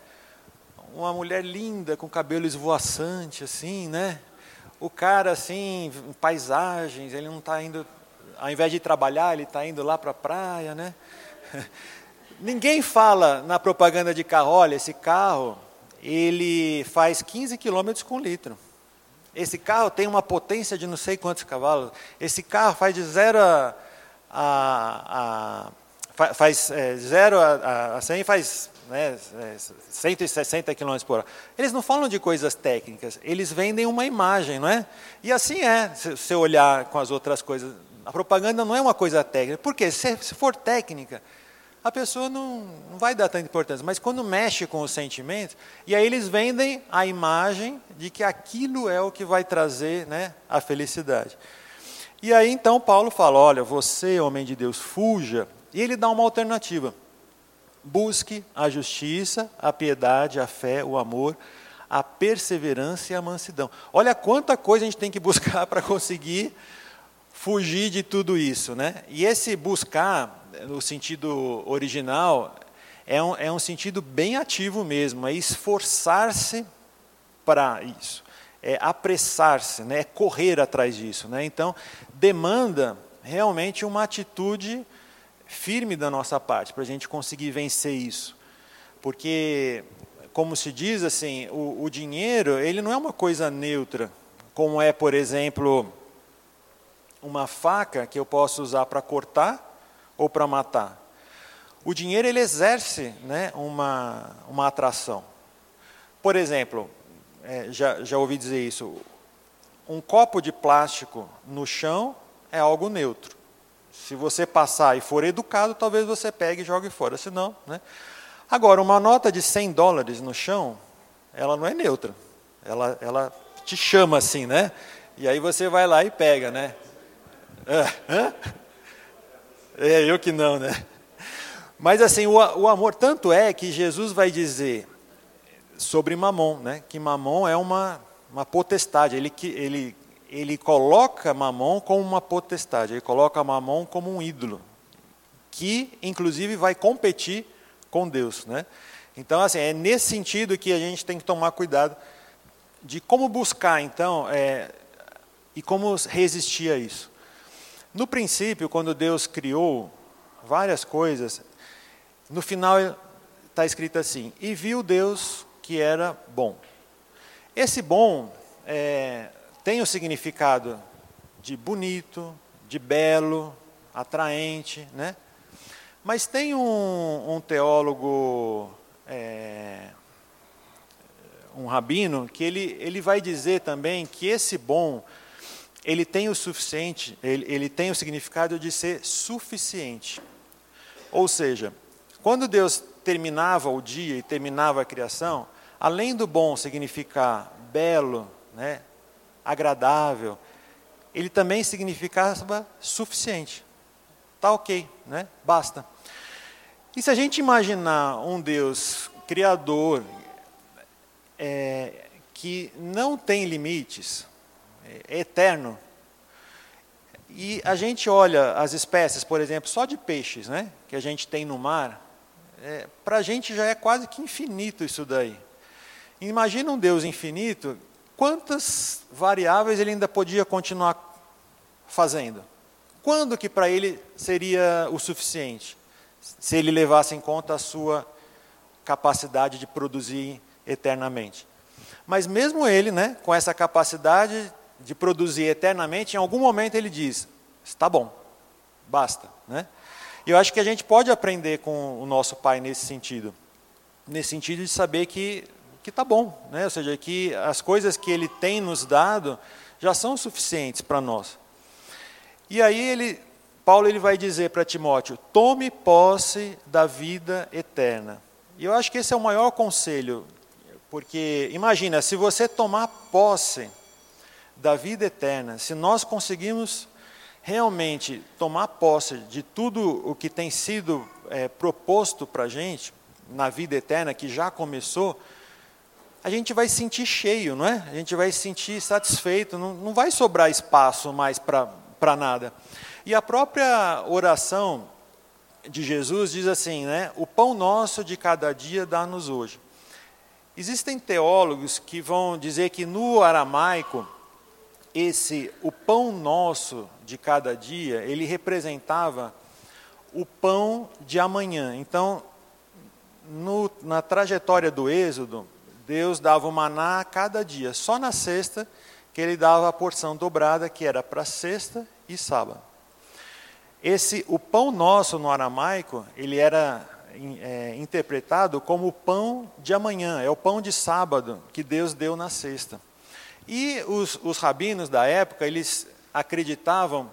[SPEAKER 2] uma mulher linda com cabelo esvoaçante, assim, né? O cara, assim, paisagens, ele não está indo, ao invés de trabalhar, ele está indo lá para a praia, né? [LAUGHS] Ninguém fala na propaganda de carro, olha, esse carro, ele faz 15 km com litro. Esse carro tem uma potência de não sei quantos cavalos. Esse carro faz de zero a, a, a faz é, zero a, a 100 faz né, 160 é, km por hora. Eles não falam de coisas técnicas, eles vendem uma imagem, não é? E assim é, se você olhar com as outras coisas. A propaganda não é uma coisa técnica. Por quê? Se, se for técnica, a pessoa não, não vai dar tanta importância. Mas quando mexe com os sentimentos, e aí eles vendem a imagem de que aquilo é o que vai trazer né, a felicidade. E aí então Paulo fala: olha, você, homem de Deus, fuja e ele dá uma alternativa. Busque a justiça, a piedade, a fé, o amor, a perseverança e a mansidão. Olha quanta coisa a gente tem que buscar [LAUGHS] para conseguir fugir de tudo isso. Né? E esse buscar, no sentido original, é um, é um sentido bem ativo mesmo, é esforçar-se para isso, é apressar-se, né? é correr atrás disso. Né? Então, demanda realmente uma atitude firme da nossa parte para a gente conseguir vencer isso. Porque, como se diz assim, o, o dinheiro ele não é uma coisa neutra, como é, por exemplo, uma faca que eu posso usar para cortar ou para matar. O dinheiro ele exerce né, uma, uma atração. Por exemplo, é, já, já ouvi dizer isso, um copo de plástico no chão é algo neutro. Se você passar e for educado, talvez você pegue e jogue fora, senão, né? Agora, uma nota de 100 dólares no chão, ela não é neutra. Ela, ela te chama assim, né? E aí você vai lá e pega, né? É, é eu que não, né? Mas assim, o, o amor, tanto é que Jesus vai dizer sobre Mamon, né? Que Mamon é uma, uma potestade, ele, ele ele coloca Mamon como uma potestade, ele coloca Mamon como um ídolo, que inclusive vai competir com Deus. Né? Então, assim, é nesse sentido que a gente tem que tomar cuidado de como buscar, então, é, e como resistir a isso. No princípio, quando Deus criou várias coisas, no final está escrito assim: E viu Deus que era bom. Esse bom é, tem o significado de bonito, de belo, atraente, né? Mas tem um, um teólogo, é, um rabino, que ele, ele vai dizer também que esse bom, ele tem o suficiente, ele, ele tem o significado de ser suficiente. Ou seja, quando Deus terminava o dia e terminava a criação, além do bom significar belo, né, agradável, ele também significava suficiente. Está ok, né? basta. E se a gente imaginar um Deus criador é, que não tem limites, é eterno, e a gente olha as espécies, por exemplo, só de peixes, né, que a gente tem no mar, é, para a gente já é quase que infinito isso daí. Imagina um Deus infinito quantas variáveis ele ainda podia continuar fazendo? Quando que para ele seria o suficiente? Se ele levasse em conta a sua capacidade de produzir eternamente. Mas mesmo ele, né, com essa capacidade de produzir eternamente, em algum momento ele diz: está bom, basta. Né? E eu acho que a gente pode aprender com o nosso pai nesse sentido. Nesse sentido de saber que que tá bom, né? Ou seja, que as coisas que ele tem nos dado já são suficientes para nós. E aí ele Paulo ele vai dizer para Timóteo: "Tome posse da vida eterna". E eu acho que esse é o maior conselho, porque imagina, se você tomar posse da vida eterna, se nós conseguimos realmente tomar posse de tudo o que tem sido é, proposto para a gente na vida eterna, que já começou, a gente vai se sentir cheio, não é? A gente vai se sentir satisfeito, não, não vai sobrar espaço mais para nada. E a própria oração de Jesus diz assim, né? O pão nosso de cada dia dá-nos hoje. Existem teólogos que vão dizer que no aramaico esse o pão nosso de cada dia, ele representava o pão de amanhã. Então, no, na trajetória do Êxodo, Deus dava o maná a cada dia. Só na sexta que ele dava a porção dobrada, que era para sexta e sábado. Esse, o pão nosso no aramaico, ele era é, interpretado como o pão de amanhã, é o pão de sábado que Deus deu na sexta. E os, os rabinos da época, eles acreditavam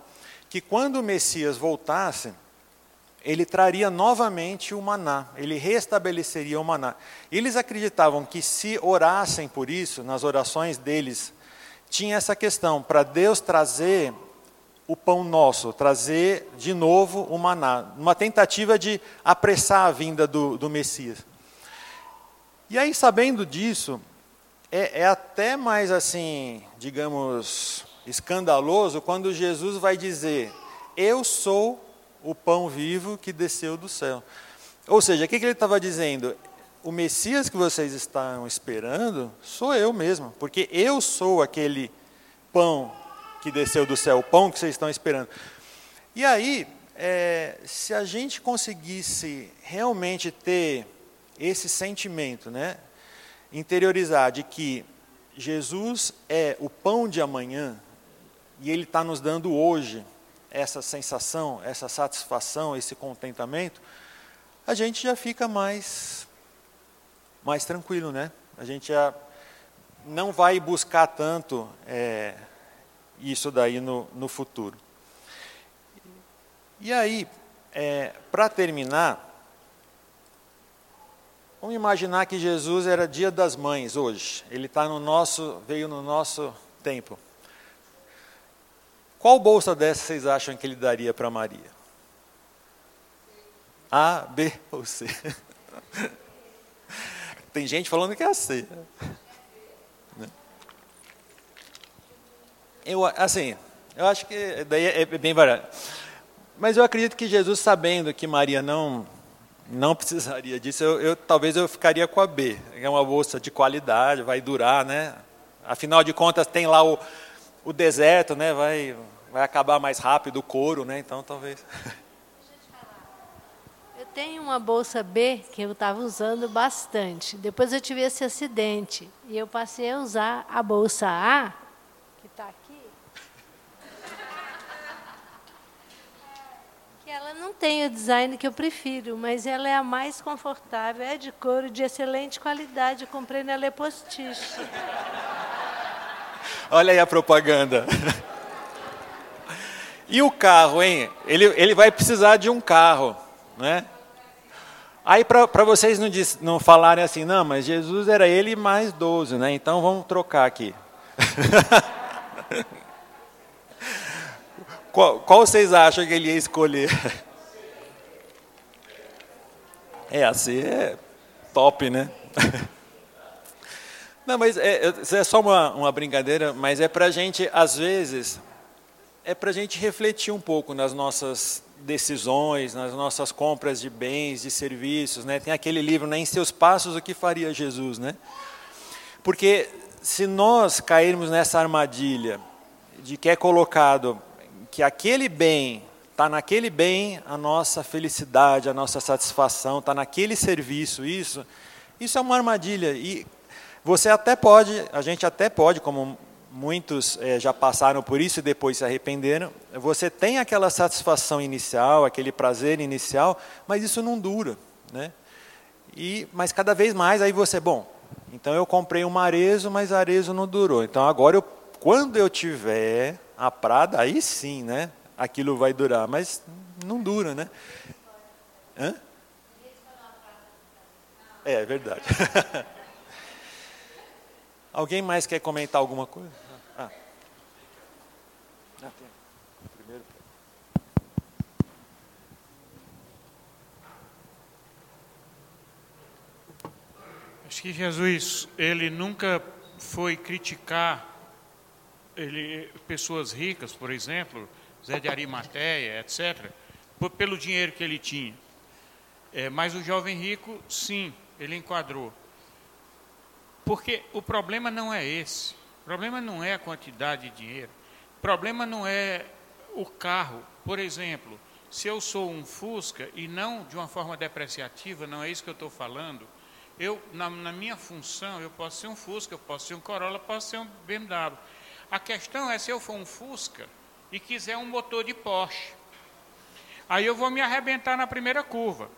[SPEAKER 2] que quando o Messias voltasse, ele traria novamente o maná, ele restabeleceria o maná. Eles acreditavam que se orassem por isso, nas orações deles, tinha essa questão, para Deus trazer o pão nosso, trazer de novo o maná, uma tentativa de apressar a vinda do, do Messias. E aí, sabendo disso, é, é até mais assim, digamos, escandaloso quando Jesus vai dizer: Eu sou o pão vivo que desceu do céu. Ou seja, o que, ele estava dizendo? O Messias que vocês estão esperando sou eu mesmo, porque eu sou aquele pão que desceu do céu, o pão que vocês estão esperando. E aí, é, se a gente conseguisse realmente ter esse sentimento, né, interiorizar de que Jesus é o pão de amanhã e Ele está nos dando hoje essa sensação, essa satisfação, esse contentamento, a gente já fica mais, mais tranquilo, né? A gente já não vai buscar tanto é, isso daí no, no futuro. E aí, é, para terminar, vamos imaginar que Jesus era dia das mães hoje. Ele está no nosso, veio no nosso tempo. Qual bolsa dessa vocês acham que ele daria para Maria? A, B ou C? [LAUGHS] Tem gente falando que é a C. Eu, assim, eu acho que daí é bem variado. Mas eu acredito que Jesus, sabendo que Maria não não precisaria disso, eu, eu, talvez eu ficaria com a B. É uma bolsa de qualidade, vai durar, né? Afinal de contas, tem lá o, o deserto, né? Vai, vai acabar mais rápido o couro, né? Então, talvez. [LAUGHS]
[SPEAKER 3] Eu tenho uma bolsa B que eu estava usando bastante. Depois eu tive esse acidente e eu passei a usar a bolsa A, que está aqui [LAUGHS] Ela não tem o design que eu prefiro, mas ela é a mais confortável, é de couro de excelente qualidade. Eu comprei na Le Postiche.
[SPEAKER 2] Olha aí a propaganda. [LAUGHS] E o carro, hein? Ele, ele vai precisar de um carro, né? Aí para vocês não, diz, não falarem assim, não, mas Jesus era ele mais 12, né? Então vamos trocar aqui. [LAUGHS] Qual, qual vocês acham que ele ia escolher? [LAUGHS] É, a C é top, né? [LAUGHS] Não, mas é, é só uma, uma brincadeira, mas é para a gente, às vezes, é para a gente refletir um pouco nas nossas decisões, nas nossas compras de bens, de serviços, né? Tem aquele livro, né? Em seus passos, o que faria Jesus, né? Porque se nós cairmos nessa armadilha de que é colocado que aquele bem, está naquele bem a nossa felicidade, a nossa satisfação, está naquele serviço, isso, isso é uma armadilha. E você até pode, a gente até pode, como muitos é, já passaram por isso e depois se arrependeram. Você tem aquela satisfação inicial, aquele prazer inicial, mas isso não dura, né? E, mas cada vez mais aí você, bom, então eu comprei um arezo, mas arezo não durou. Então agora, eu, quando eu tiver a prada, aí sim, né? Aquilo vai durar, mas não dura, né? Hã? É, é verdade. [LAUGHS] Alguém mais quer comentar alguma coisa? Ah. Ah, Primeiro.
[SPEAKER 4] Acho que Jesus, ele nunca foi criticar ele, pessoas ricas, por exemplo, Zé de Arimateia, etc., por, pelo dinheiro que ele tinha. É, mas o jovem rico, sim, ele enquadrou. Porque o problema não é esse. O problema não é a quantidade de dinheiro. O problema não é o carro. Por exemplo, se eu sou um Fusca, e não de uma forma depreciativa, não é isso que eu estou falando, eu, na, na, minha função, eu posso ser um Fusca, eu posso ser um Corolla, posso ser um BMW. A questão é se eu for um Fusca e quiser um motor de Porsche. Aí eu vou me arrebentar na primeira curva.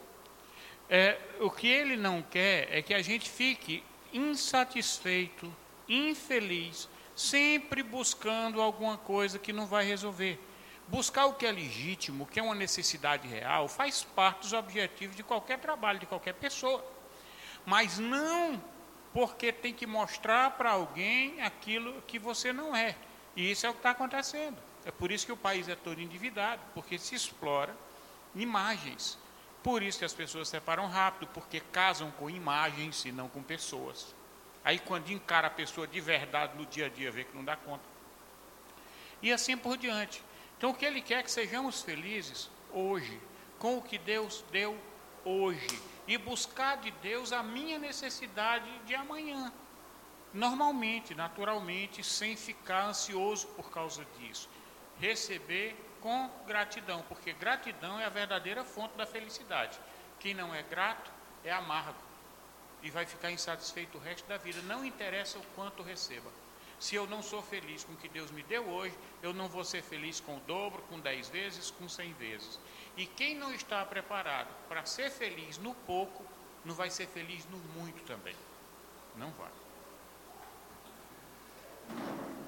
[SPEAKER 4] É, o que ele não quer é que a gente fique insatisfeito, infeliz, sempre buscando alguma coisa que não vai resolver. Buscar o que é legítimo, o que é uma necessidade real, faz parte dos objetivos de qualquer trabalho, de qualquer pessoa mas não porque tem que mostrar para alguém aquilo que você não é. E isso é o que está acontecendo. É por isso que o país é todo endividado, porque se explora imagens. Por isso que as pessoas separam rápido, porque casam com imagens e não com pessoas. Aí quando encara a pessoa de verdade no dia a dia, vê que não dá conta. E assim por diante. Então o que ele quer é que sejamos felizes hoje, com o que Deus deu hoje e buscar de Deus a minha necessidade de amanhã. Normalmente, naturalmente, sem ficar ansioso por causa disso. Receber com gratidão, porque gratidão é a verdadeira fonte da felicidade. Quem não é grato é amargo e vai ficar insatisfeito o resto da vida. Não interessa o quanto receba. Se eu não sou feliz com o que Deus me deu hoje, eu não vou ser feliz com o dobro, com dez vezes, com cem vezes. E quem não está preparado para ser feliz no pouco, não vai ser feliz no muito também. Não vai.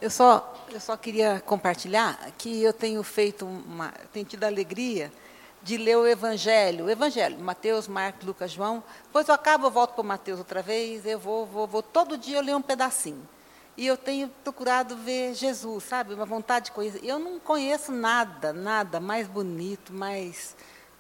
[SPEAKER 5] Eu só, eu só queria compartilhar que eu tenho feito uma, tenho tido a alegria de ler o Evangelho, o Evangelho, Mateus, Marcos, Lucas, João. Depois eu acabo, eu volto para Mateus outra vez, eu vou, vou, vou, todo dia eu leio um pedacinho. E eu tenho procurado ver Jesus, sabe? Uma vontade de conhecer. Eu não conheço nada, nada mais bonito, mais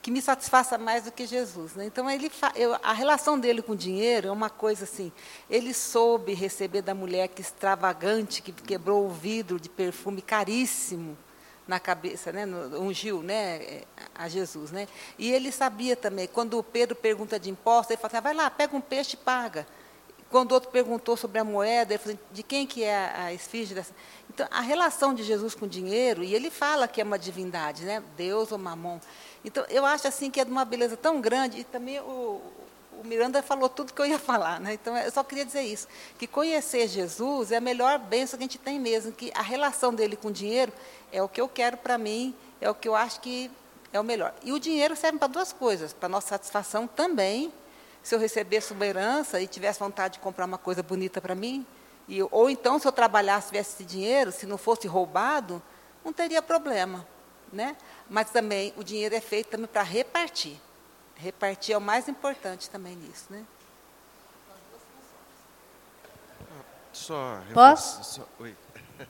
[SPEAKER 5] que me satisfaça mais do que Jesus. Né? Então, ele eu, a relação dele com o dinheiro é uma coisa assim. Ele soube receber da mulher que extravagante, que quebrou o vidro de perfume caríssimo na cabeça, né, no, ungiu né, a Jesus. Né? E ele sabia também, quando Pedro pergunta de imposto, ele fala assim, ah, vai lá, pega um peixe e paga. Quando outro perguntou sobre a moeda, ele falou, de quem que é a esfinge dessa? Então, a relação de Jesus com o dinheiro, e ele fala que é uma divindade, né? Deus ou mamon. Então, eu acho assim que é de uma beleza tão grande, e também o, o Miranda falou tudo que eu ia [LAUGHS] falar, né? Então, eu só queria dizer isso, que conhecer Jesus é a melhor bênção que a gente tem mesmo, que a relação dele com o dinheiro é o que eu quero para mim, é o que eu acho que é o melhor. E o dinheiro serve para duas coisas, para nossa satisfação também, se eu recebesse uma herança e tivesse vontade de comprar uma coisa bonita para mim, e, ou então se eu trabalhasse, tivesse esse dinheiro, se não fosse roubado, não teria problema. Né? Mas também o dinheiro é feito também para repartir. Repartir é o mais importante também nisso. Né?
[SPEAKER 6] Só,
[SPEAKER 3] Posso?
[SPEAKER 6] Só,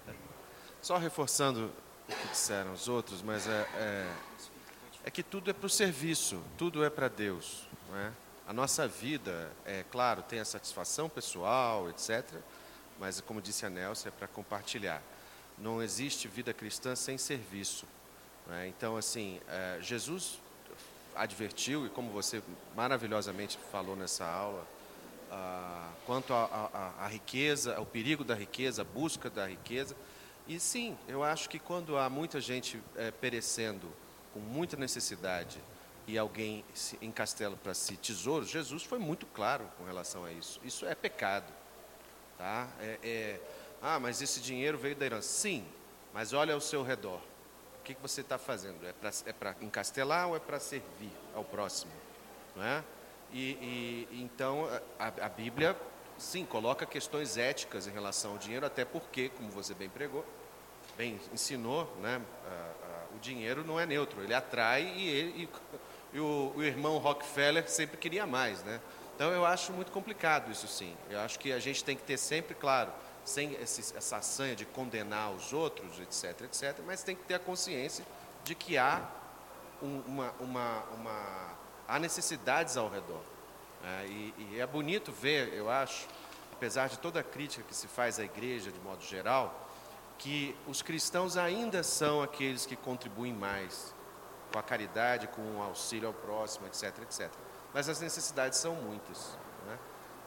[SPEAKER 6] [LAUGHS] só, reforçando o que disseram os outros, mas é, é, é que tudo é para o serviço, tudo é para Deus. Não é? A nossa vida, é claro, tem a satisfação pessoal, etc., mas, como disse a Nelson, é para compartilhar. Não existe vida cristã sem serviço. Né? Então, assim, é, Jesus advertiu, e como você maravilhosamente falou nessa aula, ah, quanto à riqueza, ao perigo da riqueza, a busca da riqueza. E sim, eu acho que quando há muita gente é, perecendo com muita necessidade, e alguém encastela para si tesouros, Jesus foi muito claro com relação a isso. Isso é pecado. Tá? É, é, Ah, mas esse dinheiro veio da herança. Sim, mas olha ao seu redor. O que, que você está fazendo? É para é encastelar ou é para servir ao próximo? Não é? E, e então a, a, Bíblia, sim, coloca questões éticas em relação ao dinheiro, até porque, como você bem pregou, bem ensinou, né, a, o dinheiro não é neutro, ele atrai e, ele, e, e o, o, irmão Rockefeller sempre queria mais, né? Então eu acho muito complicado isso sim. Eu acho que a gente tem que ter sempre claro, sem esse, essa sanha de condenar os outros, etc, etc, mas tem que ter a consciência de que há um, uma, uma, uma há necessidades ao redor. É, e, e, é bonito ver, eu acho, apesar de toda a crítica que se faz à igreja de modo geral, que os cristãos ainda são aqueles que contribuem mais com a caridade, com o auxílio ao próximo, etc, etc. Mas as necessidades são muitas. Né?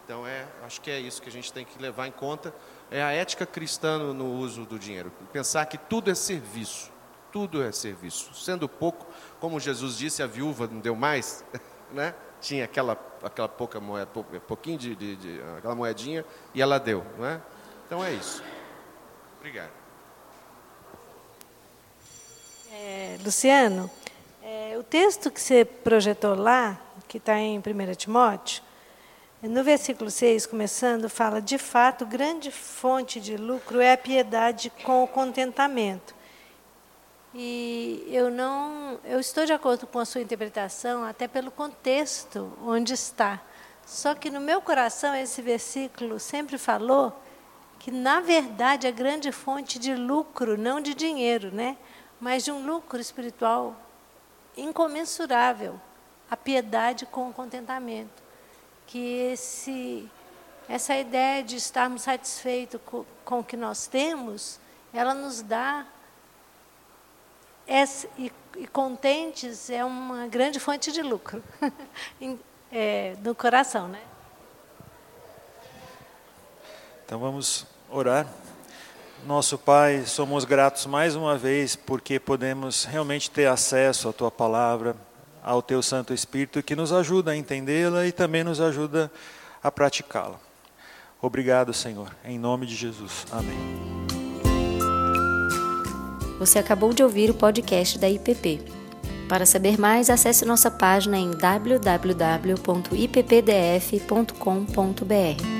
[SPEAKER 6] Então, é, acho que é isso que a gente tem que levar em conta, é a ética cristã no, uso do dinheiro. Pensar que tudo é serviço, tudo é serviço. Sendo pouco, como Jesus disse, a viúva não deu mais, [LAUGHS] né? tinha aquela, aquela pouca moeda, pouquinho de, de, de, aquela moedinha e ela deu, não é? Então é isso. Obrigado.
[SPEAKER 3] É, Luciano, o texto que você projetou lá, que está em 1 Timóteo, no versículo 6, começando, fala: de fato, grande fonte de lucro é a piedade com o contentamento. E eu não, eu estou de acordo com a sua interpretação, até pelo contexto onde está. Só que no meu coração esse versículo sempre falou que na verdade a grande fonte de lucro, não de dinheiro, né, mas de um lucro espiritual incomensurável, a piedade com o contentamento. Que esse essa ideia de estarmos satisfeitos com, com o que nós temos, ela nos dá é, e, e, contentes é uma grande fonte de lucro [LAUGHS] é, no coração, né?
[SPEAKER 2] Então vamos orar. Nosso Pai, somos gratos mais uma vez porque podemos realmente ter acesso à Tua palavra, ao Teu Santo Espírito que nos ajuda a entendê-la e também nos ajuda a praticá-la. Obrigado, Senhor, em nome de Jesus. Amém.
[SPEAKER 7] Você acabou de ouvir o podcast da IPP. Para saber mais, acesse nossa página em www.ippdf.com.br.